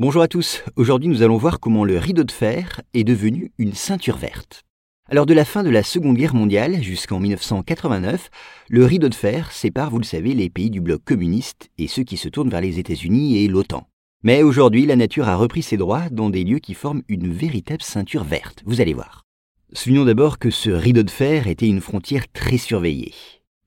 Bonjour à tous, aujourd'hui nous allons voir comment le rideau de fer est devenu une ceinture verte. Alors de la fin de la Seconde Guerre mondiale jusqu'en 1989, le rideau de fer sépare, vous le savez, les pays du bloc communiste et ceux qui se tournent vers les États-Unis et l'OTAN. Mais aujourd'hui, la nature a repris ses droits dans des lieux qui forment une véritable ceinture verte, vous allez voir. Soulignons d'abord que ce rideau de fer était une frontière très surveillée.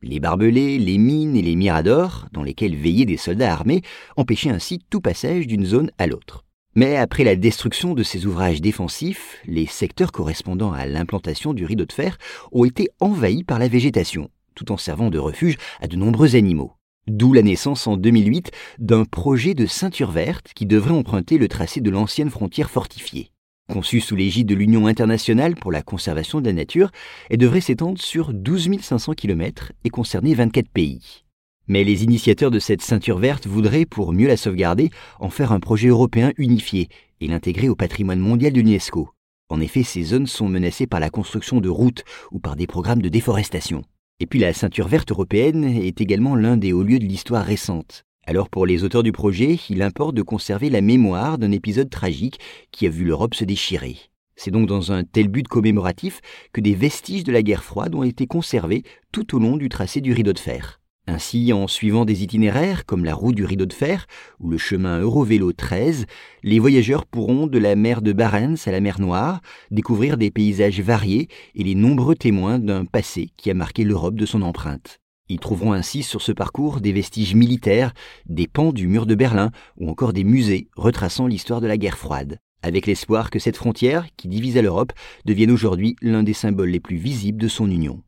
Les barbelés, les mines et les miradors, dans lesquels veillaient des soldats armés, empêchaient ainsi tout passage d'une zone à l'autre. Mais après la destruction de ces ouvrages défensifs, les secteurs correspondant à l'implantation du rideau de fer ont été envahis par la végétation, tout en servant de refuge à de nombreux animaux. D'où la naissance en 2008 d'un projet de ceinture verte qui devrait emprunter le tracé de l'ancienne frontière fortifiée. Conçue sous l'égide de l'Union internationale pour la conservation de la nature, elle devrait s'étendre sur 12 500 km et concerner 24 pays. Mais les initiateurs de cette ceinture verte voudraient, pour mieux la sauvegarder, en faire un projet européen unifié et l'intégrer au patrimoine mondial de l'UNESCO. En effet, ces zones sont menacées par la construction de routes ou par des programmes de déforestation. Et puis la ceinture verte européenne est également l'un des hauts lieux de l'histoire récente. Alors pour les auteurs du projet, il importe de conserver la mémoire d'un épisode tragique qui a vu l'Europe se déchirer. C'est donc dans un tel but commémoratif que des vestiges de la guerre froide ont été conservés tout au long du tracé du rideau de fer. Ainsi, en suivant des itinéraires comme la route du rideau de fer ou le chemin Eurovélo 13, les voyageurs pourront de la mer de Barents à la mer Noire découvrir des paysages variés et les nombreux témoins d'un passé qui a marqué l'Europe de son empreinte. Ils trouveront ainsi sur ce parcours des vestiges militaires, des pans du mur de Berlin ou encore des musées retraçant l'histoire de la guerre froide, avec l'espoir que cette frontière, qui divisait l'Europe, devienne aujourd'hui l'un des symboles les plus visibles de son union.